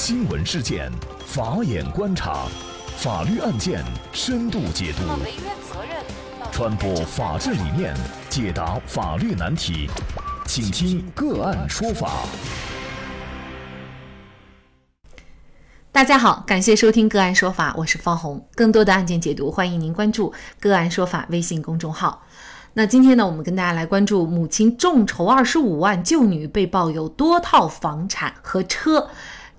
新闻事件，法眼观察，法律案件深度解读，传播法治理念，解答法律难题，请听个案说法。大家好，感谢收听个案说法，我是方红。更多的案件解读，欢迎您关注个案说法微信公众号。那今天呢，我们跟大家来关注母亲众筹二十五万救女，被曝有多套房产和车。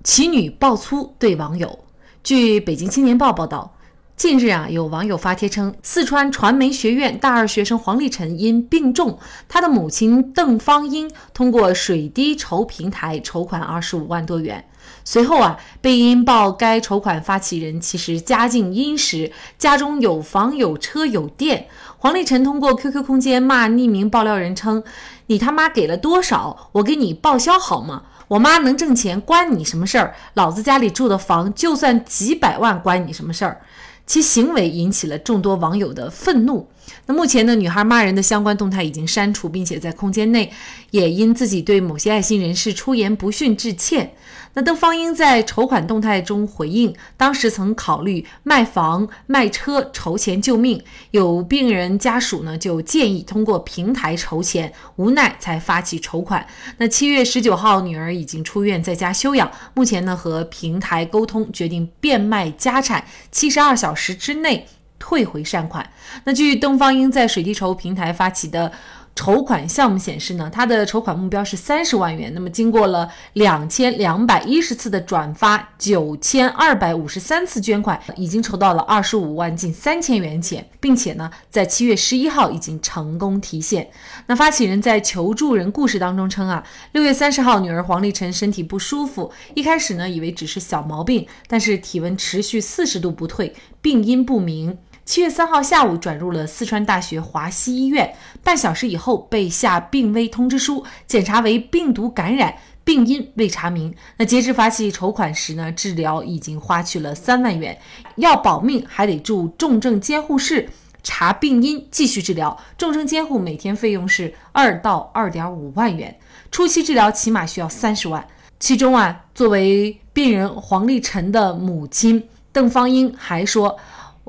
其女爆粗对网友。据北京青年报报道，近日啊，有网友发帖称，四川传媒学院大二学生黄立晨因病重，他的母亲邓芳英通过水滴筹平台筹款二十五万多元。随后啊，被因报该筹款发起人其实家境殷实，家中有房有车有店。黄立晨通过 QQ 空间骂匿名爆料人称：“你他妈给了多少？我给你报销好吗？”我妈能挣钱，关你什么事儿？老子家里住的房，就算几百万，关你什么事儿？其行为引起了众多网友的愤怒。那目前呢，女孩骂人的相关动态已经删除，并且在空间内也因自己对某些爱心人士出言不逊致歉。那邓芳英在筹款动态中回应，当时曾考虑卖房卖车筹钱救命，有病人家属呢就建议通过平台筹钱，无奈才发起筹款。那七月十九号，女儿已经出院在家休养，目前呢和平台沟通，决定变卖家产，七十二小时之内退回善款。那据邓芳英在水滴筹平台发起的。筹款项目显示呢，他的筹款目标是三十万元。那么经过了两千两百一十次的转发，九千二百五十三次捐款，已经筹到了二十五万近三千元钱，并且呢，在七月十一号已经成功提现。那发起人在求助人故事当中称啊，六月三十号女儿黄丽晨身体不舒服，一开始呢以为只是小毛病，但是体温持续四十度不退，病因不明。七月三号下午转入了四川大学华西医院，半小时以后被下病危通知书，检查为病毒感染，病因未查明。那截至发起筹款时呢，治疗已经花去了三万元，要保命还得住重症监护室查病因，继续治疗。重症监护每天费用是二到二点五万元，初期治疗起码需要三十万。其中啊，作为病人黄立晨的母亲邓芳英还说。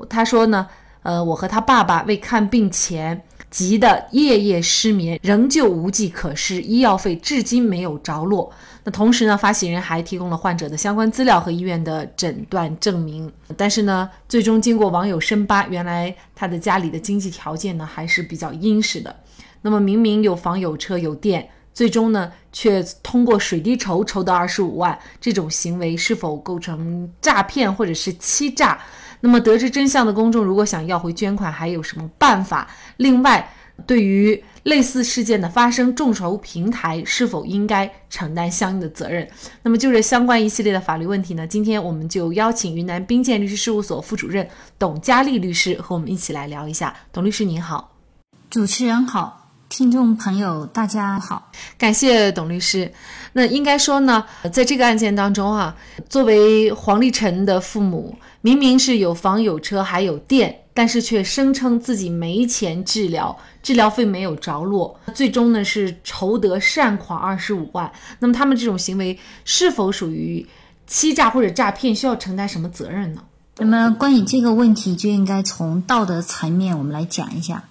她说呢，呃，我和他爸爸为看病钱急得夜夜失眠，仍旧无计可施，医药费至今没有着落。那同时呢，发行人还提供了患者的相关资料和医院的诊断证明。但是呢，最终经过网友深扒，原来他的家里的经济条件呢还是比较殷实的。那么明明有房有车有店，最终呢却通过水滴筹筹到二十五万，这种行为是否构成诈骗或者是欺诈？那么得知真相的公众，如果想要回捐款，还有什么办法？另外，对于类似事件的发生，众筹平台是否应该承担相应的责任？那么就这相关一系列的法律问题呢？今天我们就邀请云南冰剑律师事务所副主任董佳丽律师和我们一起来聊一下。董律师您好，主持人好。听众朋友，大家好，感谢董律师。那应该说呢，在这个案件当中啊，作为黄立晨的父母，明明是有房有车还有店，但是却声称自己没钱治疗，治疗费没有着落，最终呢是筹得善款二十五万。那么他们这种行为是否属于欺诈或者诈骗？需要承担什么责任呢？那么关于这个问题，就应该从道德层面我们来讲一下。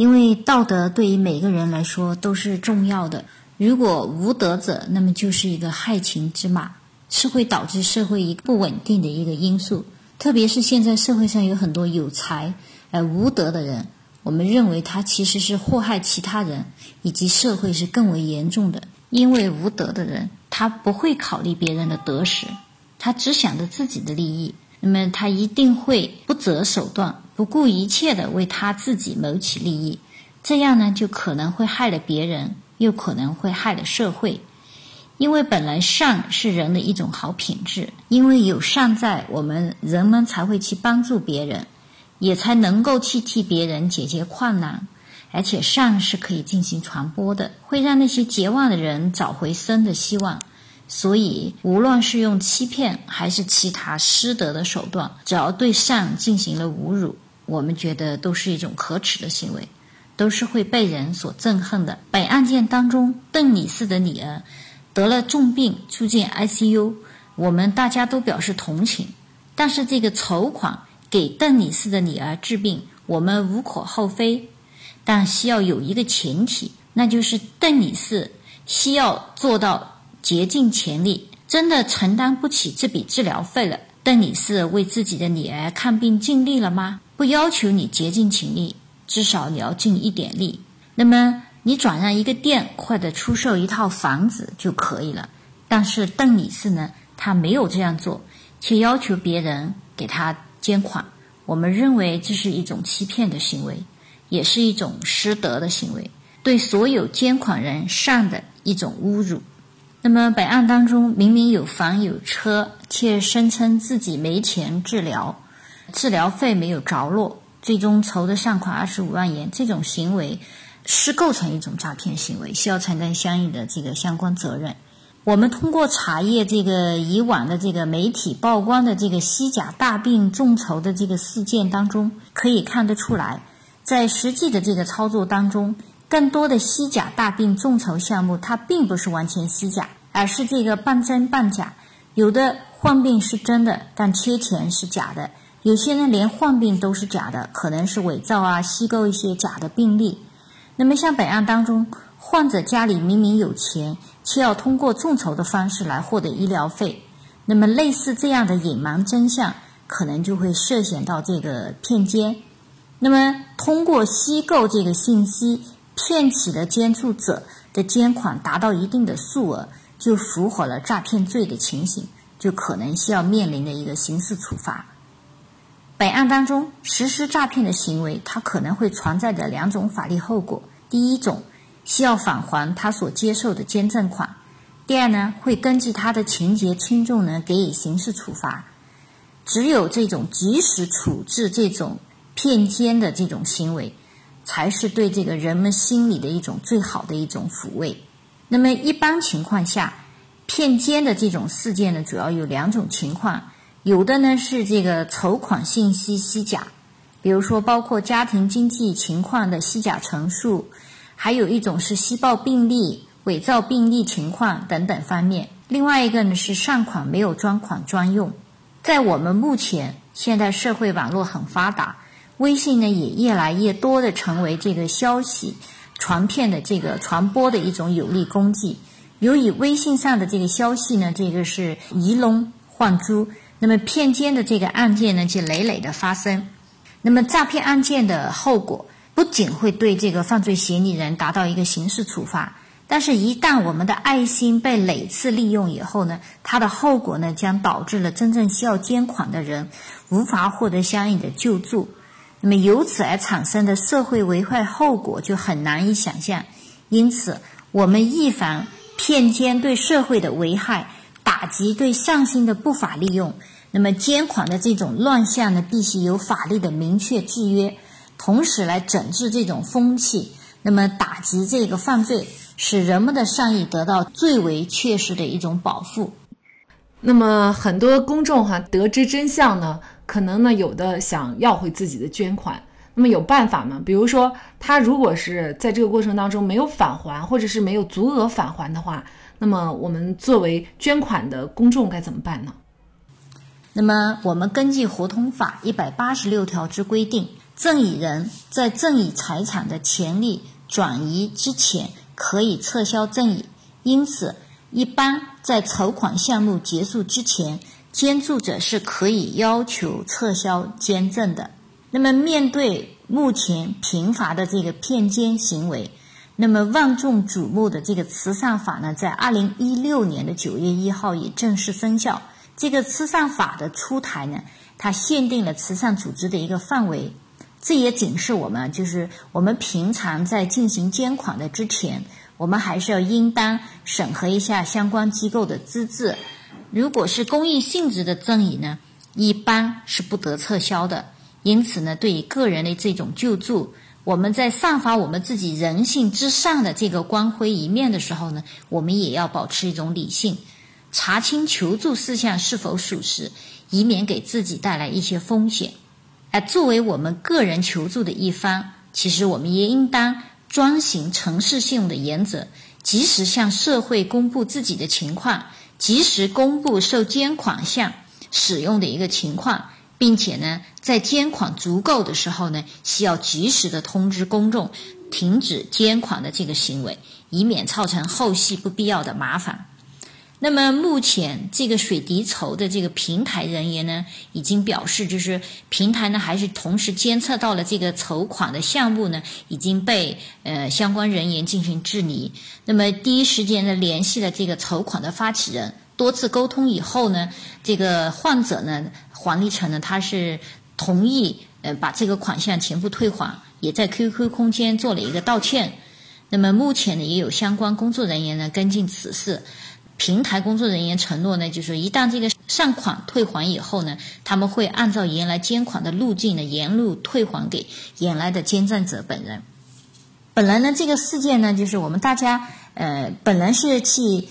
因为道德对于每个人来说都是重要的。如果无德者，那么就是一个害群之马，是会导致社会一个不稳定的一个因素。特别是现在社会上有很多有才而无德的人，我们认为他其实是祸害其他人以及社会是更为严重的。因为无德的人，他不会考虑别人的得失，他只想着自己的利益，那么他一定会不择手段。不顾一切的为他自己谋取利益，这样呢就可能会害了别人，又可能会害了社会。因为本来善是人的一种好品质，因为有善在，我们人们才会去帮助别人，也才能够去替别人解决困难。而且善是可以进行传播的，会让那些绝望的人找回生的希望。所以，无论是用欺骗还是其他失德的手段，只要对善进行了侮辱。我们觉得都是一种可耻的行为，都是会被人所憎恨的。本案件当中，邓女士的女儿得了重病，住进 ICU，我们大家都表示同情。但是这个筹款给邓女士的女儿治病，我们无可厚非，但需要有一个前提，那就是邓女士需要做到竭尽全力。真的承担不起这笔治疗费了，邓女士为自己的女儿看病尽力了吗？不要求你竭尽全力，至少你要尽一点力。那么你转让一个店或者出售一套房子就可以了。但是邓女士呢，她没有这样做，却要求别人给她捐款。我们认为这是一种欺骗的行为，也是一种失德的行为，对所有捐款人善的一种侮辱。那么本案当中，明明有房有车，却声称自己没钱治疗，治疗费没有着落，最终筹的善款二十五万元，这种行为是构成一种诈骗行为，需要承担相应的这个相关责任。我们通过查阅这个以往的这个媒体曝光的这个西甲大病众筹的这个事件当中，可以看得出来，在实际的这个操作当中。更多的西甲大病众筹项目，它并不是完全西甲，而是这个半真半假。有的患病是真的，但缺钱是假的；有些人连患病都是假的，可能是伪造啊，虚构一些假的病例。那么像本案当中，患者家里明明有钱，却要通过众筹的方式来获得医疗费，那么类似这样的隐瞒真相，可能就会涉嫌到这个骗捐。那么通过虚构这个信息。骗取的捐助者的捐款达到一定的数额，就符合了诈骗罪的情形，就可能需要面临的一个刑事处罚。本案当中实施诈骗的行为，它可能会存在着两种法律后果：第一种需要返还他所接受的捐赠款；第二呢，会根据他的情节轻重呢给予刑事处罚。只有这种及时处置这种骗捐的这种行为。才是对这个人们心理的一种最好的一种抚慰。那么一般情况下，骗捐的这种事件呢，主要有两种情况，有的呢是这个筹款信息虚假，比如说包括家庭经济情况的虚假陈述，还有一种是虚报病例、伪造病例情况等等方面。另外一个呢是善款没有专款专用。在我们目前现在社会网络很发达。微信呢也越来越多的成为这个消息传片的这个传播的一种有力工具。由于微信上的这个消息呢，这个是鱼龙换珠，那么骗捐的这个案件呢就累累的发生。那么诈骗案件的后果不仅会对这个犯罪嫌疑人达到一个刑事处罚，但是一旦我们的爱心被累次利用以后呢，它的后果呢将导致了真正需要捐款的人无法获得相应的救助。那么由此而产生的社会危害后果就很难以想象，因此我们预防骗捐对社会的危害，打击对善心的不法利用。那么捐款的这种乱象呢，必须有法律的明确制约，同时来整治这种风气，那么打击这个犯罪，使人们的善意得到最为确实的一种保护。那么很多公众哈得知真相呢？可能呢，有的想要回自己的捐款，那么有办法吗？比如说，他如果是在这个过程当中没有返还，或者是没有足额返还的话，那么我们作为捐款的公众该怎么办呢？那么我们根据合同法一百八十六条之规定，赠与人在赠与财产的权利转移之前，可以撤销赠与。因此，一般在筹款项目结束之前。捐助者是可以要求撤销捐赠的。那么，面对目前频发的这个骗捐行为，那么万众瞩目的这个慈善法呢，在二零一六年的九月一号也正式生效。这个慈善法的出台呢，它限定了慈善组织的一个范围。这也警示我们，就是我们平常在进行捐款的之前，我们还是要应当审核一下相关机构的资质。如果是公益性质的赠与呢，一般是不得撤销的。因此呢，对于个人的这种救助，我们在散发我们自己人性之上的这个光辉一面的时候呢，我们也要保持一种理性，查清求助事项是否属实，以免给自己带来一些风险。而作为我们个人求助的一方，其实我们也应当遵循诚实信用的原则，及时向社会公布自己的情况。及时公布受监款项使用的一个情况，并且呢，在捐款足够的时候呢，需要及时的通知公众停止捐款的这个行为，以免造成后续不必要的麻烦。那么目前这个水滴筹的这个平台人员呢，已经表示，就是平台呢还是同时监测到了这个筹款的项目呢已经被呃相关人员进行治理。那么第一时间呢联系了这个筹款的发起人，多次沟通以后呢，这个患者呢黄立成呢他是同意呃把这个款项全部退还，也在 QQ 空间做了一个道歉。那么目前呢也有相关工作人员呢跟进此事。平台工作人员承诺呢，就是一旦这个善款退还以后呢，他们会按照原来监款的路径呢，沿路退还给原来的捐赠者本人。本来呢，这个事件呢，就是我们大家呃，本来是去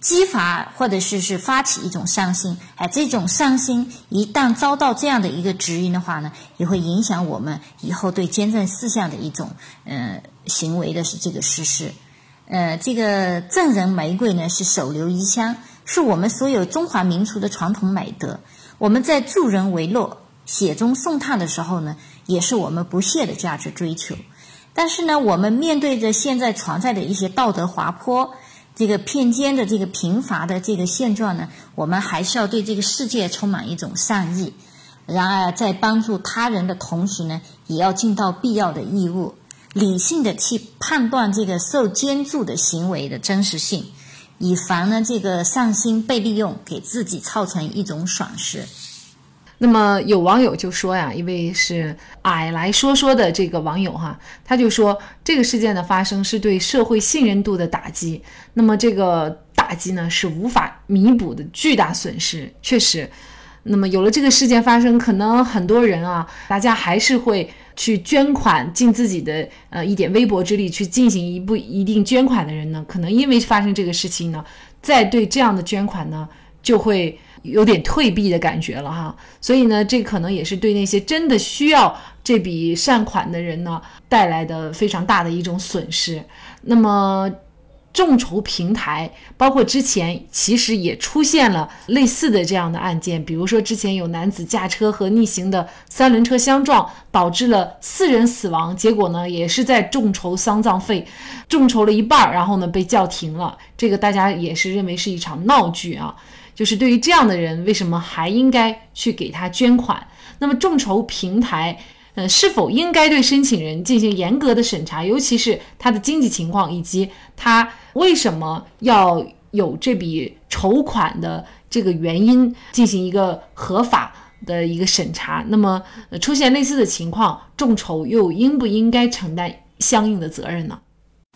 激发或者是是发起一种上心，哎，这种上心一旦遭到这样的一个指引的话呢，也会影响我们以后对捐赠事项的一种呃行为的是这个实施。呃，这个赠人玫瑰呢是手留余香，是我们所有中华民族的传统美德。我们在助人为乐、雪中送炭的时候呢，也是我们不懈的价值追求。但是呢，我们面对着现在存在的一些道德滑坡、这个偏见的这个贫乏的这个现状呢，我们还是要对这个世界充满一种善意。然而，在帮助他人的同时呢，也要尽到必要的义务。理性的去判断这个受捐助的行为的真实性，以防呢这个善心被利用，给自己造成一种损失。那么有网友就说呀，一位是矮来说说的这个网友哈，他就说这个事件的发生是对社会信任度的打击，那么这个打击呢是无法弥补的巨大损失，确实。那么有了这个事件发生，可能很多人啊，大家还是会。去捐款，尽自己的呃一点微薄之力去进行一步一定捐款的人呢，可能因为发生这个事情呢，再对这样的捐款呢，就会有点退避的感觉了哈。所以呢，这可能也是对那些真的需要这笔善款的人呢，带来的非常大的一种损失。那么。众筹平台，包括之前其实也出现了类似的这样的案件，比如说之前有男子驾车和逆行的三轮车相撞，导致了四人死亡，结果呢也是在众筹丧葬费，众筹了一半，然后呢被叫停了。这个大家也是认为是一场闹剧啊，就是对于这样的人，为什么还应该去给他捐款？那么众筹平台。呃，是否应该对申请人进行严格的审查，尤其是他的经济情况以及他为什么要有这笔筹款的这个原因进行一个合法的一个审查？那么出现类似的情况，众筹又应不应该承担相应的责任呢？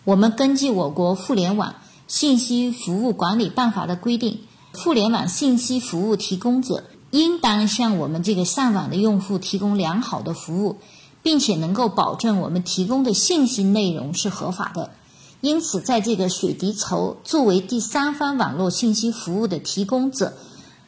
我们根据我国互联网信息服务管理办法的规定，互联网信息服务提供者。应当向我们这个上网的用户提供良好的服务，并且能够保证我们提供的信息内容是合法的。因此，在这个水滴筹作为第三方网络信息服务的提供者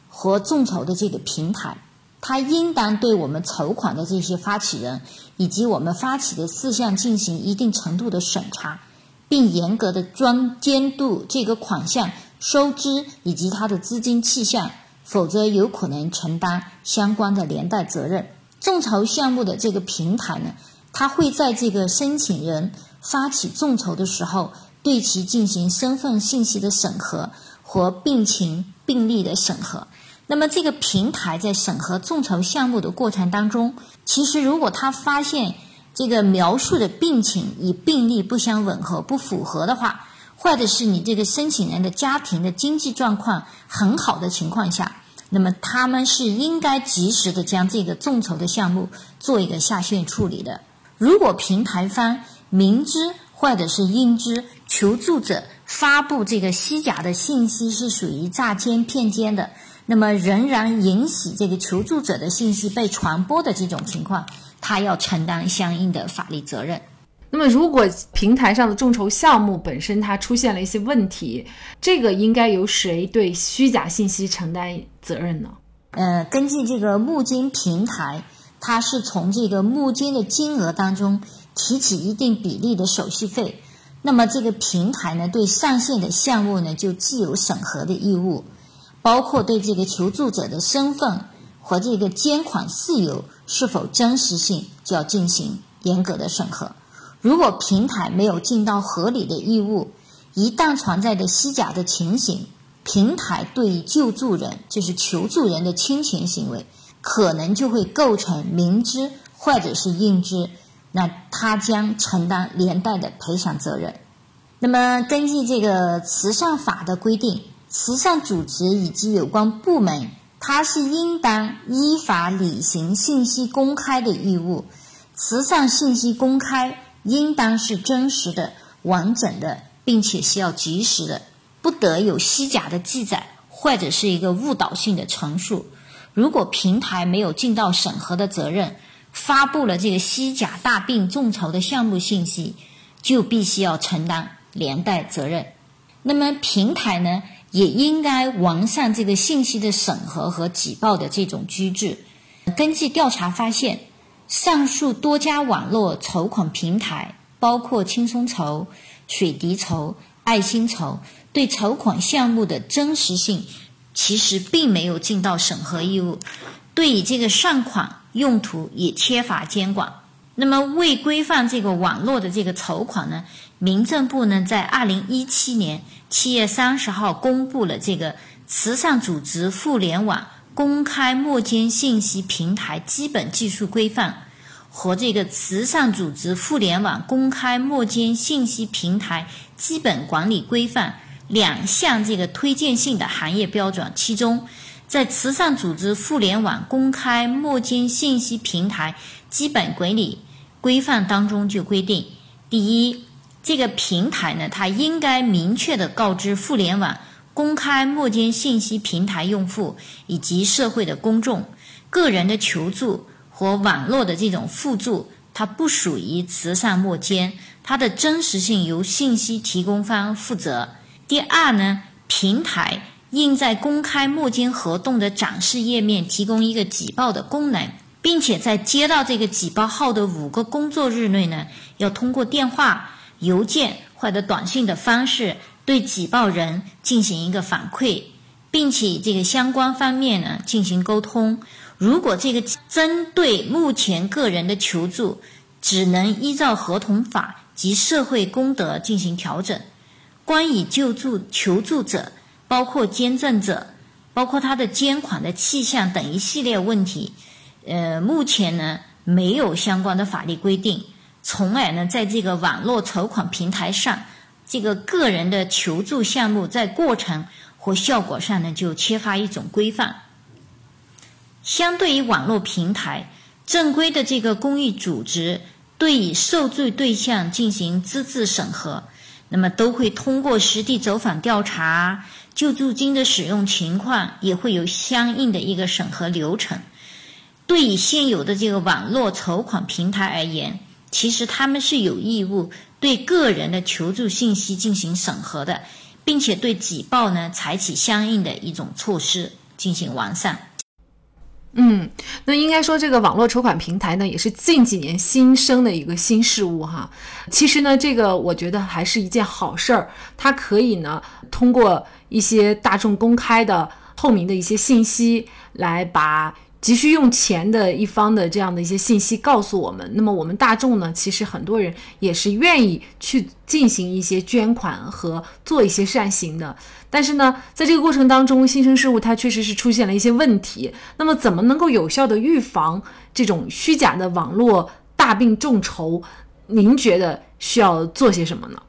和众筹的这个平台，它应当对我们筹款的这些发起人以及我们发起的事项进行一定程度的审查，并严格的专监督这个款项收支以及它的资金去向。否则有可能承担相关的连带责任。众筹项目的这个平台呢，它会在这个申请人发起众筹的时候，对其进行身份信息的审核和病情病例的审核。那么这个平台在审核众筹项目的过程当中，其实如果他发现这个描述的病情与病例不相吻合、不符合的话，或者是你这个申请人的家庭的经济状况很好的情况下，那么他们是应该及时的将这个众筹的项目做一个下线处理的。如果平台方明知或者是应知求助者发布这个虚假的信息是属于诈奸骗奸的，那么仍然允许这个求助者的信息被传播的这种情况，他要承担相应的法律责任。那么，如果平台上的众筹项目本身它出现了一些问题，这个应该由谁对虚假信息承担责任呢？呃，根据这个募金平台，它是从这个募金的金额当中提取一定比例的手续费，那么这个平台呢，对上线的项目呢就具有审核的义务，包括对这个求助者的身份和这个捐款事由是否真实性，就要进行严格的审核。如果平台没有尽到合理的义务，一旦存在的虚假的情形，平台对于救助人，就是求助人的侵权行为，可能就会构成明知或者是应知，那他将承担连带的赔偿责任。那么，根据这个慈善法的规定，慈善组织以及有关部门，它是应当依法履行信息公开的义务。慈善信息公开应当是真实的、完整的。并且需要及时的，不得有虚假的记载或者是一个误导性的陈述。如果平台没有尽到审核的责任，发布了这个虚假大病众筹的项目信息，就必须要承担连带责任。那么平台呢，也应该完善这个信息的审核和举报的这种机制。根据调查发现，上述多家网络筹款平台，包括轻松筹。水滴筹、爱心筹对筹款项目的真实性，其实并没有尽到审核义务，对于这个善款用途也缺乏监管。那么，为规范这个网络的这个筹款呢，民政部呢在二零一七年七月三十号公布了这个《慈善组织互联网公开募捐信息平台基本技术规范》。和这个慈善组织互联网公开募捐信息平台基本管理规范两项这个推荐性的行业标准，其中在慈善组织互联网公开募捐信息平台基本管理规范当中就规定，第一，这个平台呢，它应该明确的告知互联网公开募捐信息平台用户以及社会的公众，个人的求助。和网络的这种互助，它不属于慈善募捐，它的真实性由信息提供方负责。第二呢，平台应在公开募捐活动的展示页面提供一个举报的功能，并且在接到这个举报后的五个工作日内呢，要通过电话、邮件或者短信的方式对举报人进行一个反馈，并且这个相关方面呢进行沟通。如果这个针对目前个人的求助，只能依照合同法及社会公德进行调整。关于救助求助者，包括捐赠者，包括他的捐款的气象等一系列问题，呃，目前呢没有相关的法律规定，从而呢在这个网络筹款平台上，这个个人的求助项目在过程和效果上呢就缺乏一种规范。相对于网络平台，正规的这个公益组织对于受助对象进行资质审核，那么都会通过实地走访调查救助金的使用情况，也会有相应的一个审核流程。对于现有的这个网络筹款平台而言，其实他们是有义务对个人的求助信息进行审核的，并且对举报呢采取相应的一种措施进行完善。嗯，那应该说这个网络筹款平台呢，也是近几年新生的一个新事物哈。其实呢，这个我觉得还是一件好事儿，它可以呢通过一些大众公开的、透明的一些信息来把。急需用钱的一方的这样的一些信息告诉我们，那么我们大众呢，其实很多人也是愿意去进行一些捐款和做一些善行的。但是呢，在这个过程当中，新生事物它确实是出现了一些问题。那么，怎么能够有效的预防这种虚假的网络大病众筹？您觉得需要做些什么呢？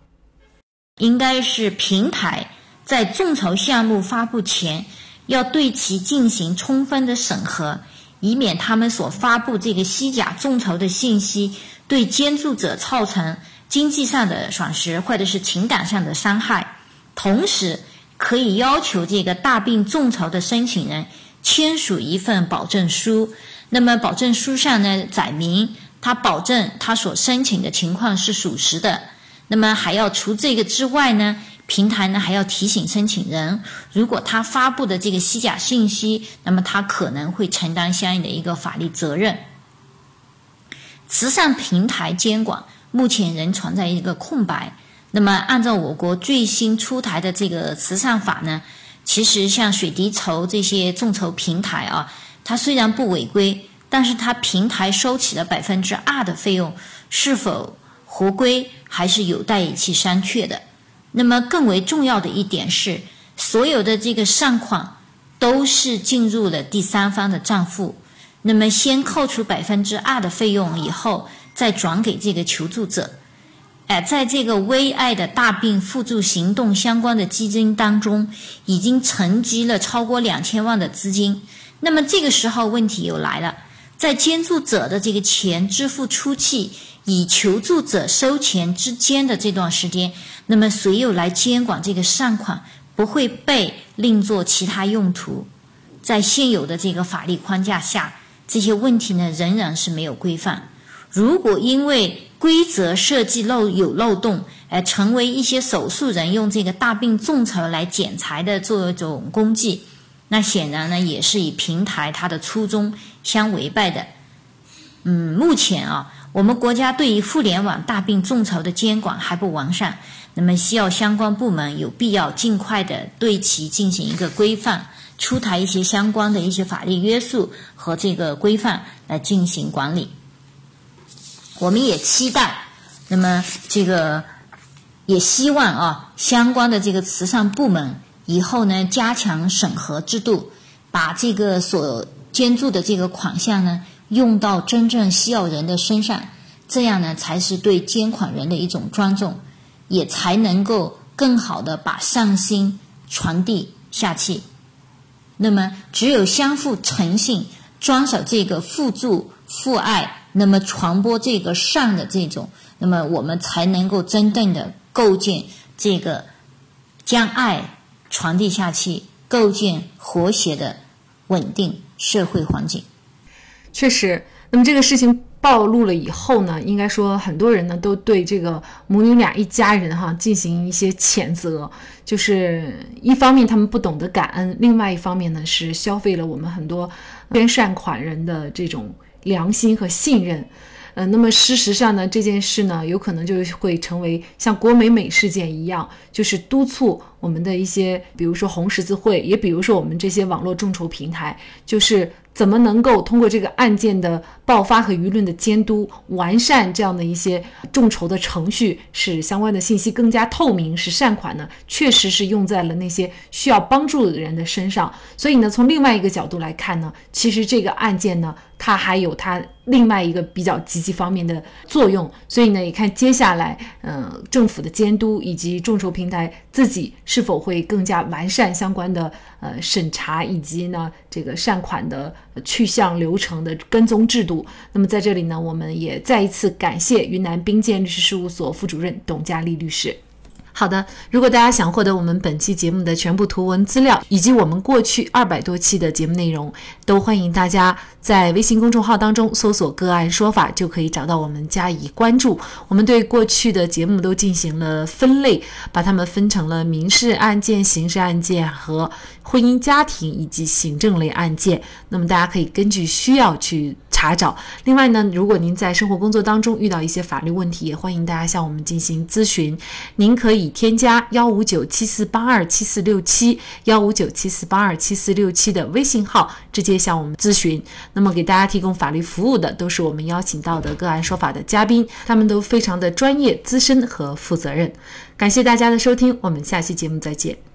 应该是平台在众筹项目发布前。要对其进行充分的审核，以免他们所发布这个虚假众筹的信息对捐助者造成经济上的损失或者是情感上的伤害。同时，可以要求这个大病众筹的申请人签署一份保证书。那么，保证书上呢，载明他保证他所申请的情况是属实的。那么，还要除这个之外呢？平台呢还要提醒申请人，如果他发布的这个虚假信息，那么他可能会承担相应的一个法律责任。慈善平台监管目前仍存在一个空白。那么按照我国最新出台的这个慈善法呢，其实像水滴筹这些众筹平台啊，它虽然不违规，但是它平台收取的百分之二的费用是否合规，还是有待于去商榷的。那么更为重要的一点是，所有的这个善款都是进入了第三方的账户，那么先扣除百分之二的费用以后，再转给这个求助者。哎，在这个危爱的大病互助行动相关的基金当中，已经沉积了超过两千万的资金。那么这个时候问题又来了，在捐助者的这个钱支付出去，与求助者收钱之间的这段时间，那么谁又来监管这个善款不会被另作其他用途？在现有的这个法律框架下，这些问题呢仍然是没有规范。如果因为规则设计漏有漏洞，而成为一些手术人用这个大病众筹来剪裁的这种工具，那显然呢也是与平台它的初衷相违背的。嗯，目前啊，我们国家对于互联网大病众筹的监管还不完善，那么需要相关部门有必要尽快的对其进行一个规范，出台一些相关的一些法律约束和这个规范来进行管理。我们也期待，那么这个也希望啊，相关的这个慈善部门以后呢，加强审核制度，把这个所捐助的这个款项呢，用到真正需要人的身上，这样呢，才是对捐款人的一种尊重，也才能够更好的把善心传递下去。那么，只有相互诚信，遵守这个互助互爱。那么传播这个善的这种，那么我们才能够真正的构建这个将爱传递下去，构建和谐的稳定社会环境。确实，那么这个事情暴露了以后呢，应该说很多人呢都对这个母女俩一家人哈进行一些谴责，就是一方面他们不懂得感恩，另外一方面呢是消费了我们很多捐善款人的这种。良心和信任，呃，那么事实上呢，这件事呢，有可能就会成为像郭美美事件一样，就是督促我们的一些，比如说红十字会，也比如说我们这些网络众筹平台，就是。怎么能够通过这个案件的爆发和舆论的监督，完善这样的一些众筹的程序，使相关的信息更加透明，使善款呢确实是用在了那些需要帮助的人的身上。所以呢，从另外一个角度来看呢，其实这个案件呢，它还有它另外一个比较积极方面的作用。所以呢，也看接下来，嗯，政府的监督以及众筹平台自己是否会更加完善相关的呃审查，以及呢这个善款的。去向流程的跟踪制度。那么在这里呢，我们也再一次感谢云南冰鉴律师事务所副主任董佳丽律师。好的，如果大家想获得我们本期节目的全部图文资料，以及我们过去二百多期的节目内容，都欢迎大家在微信公众号当中搜索“个案说法”，就可以找到我们加以关注。我们对过去的节目都进行了分类，把它们分成了民事案件、刑事案件和婚姻家庭以及行政类案件。那么大家可以根据需要去。查找。另外呢，如果您在生活工作当中遇到一些法律问题，也欢迎大家向我们进行咨询。您可以添加幺五九七四八二七四六七幺五九七四八二七四六七的微信号，直接向我们咨询。那么给大家提供法律服务的都是我们邀请到的个案说法的嘉宾，他们都非常的专业、资深和负责任。感谢大家的收听，我们下期节目再见。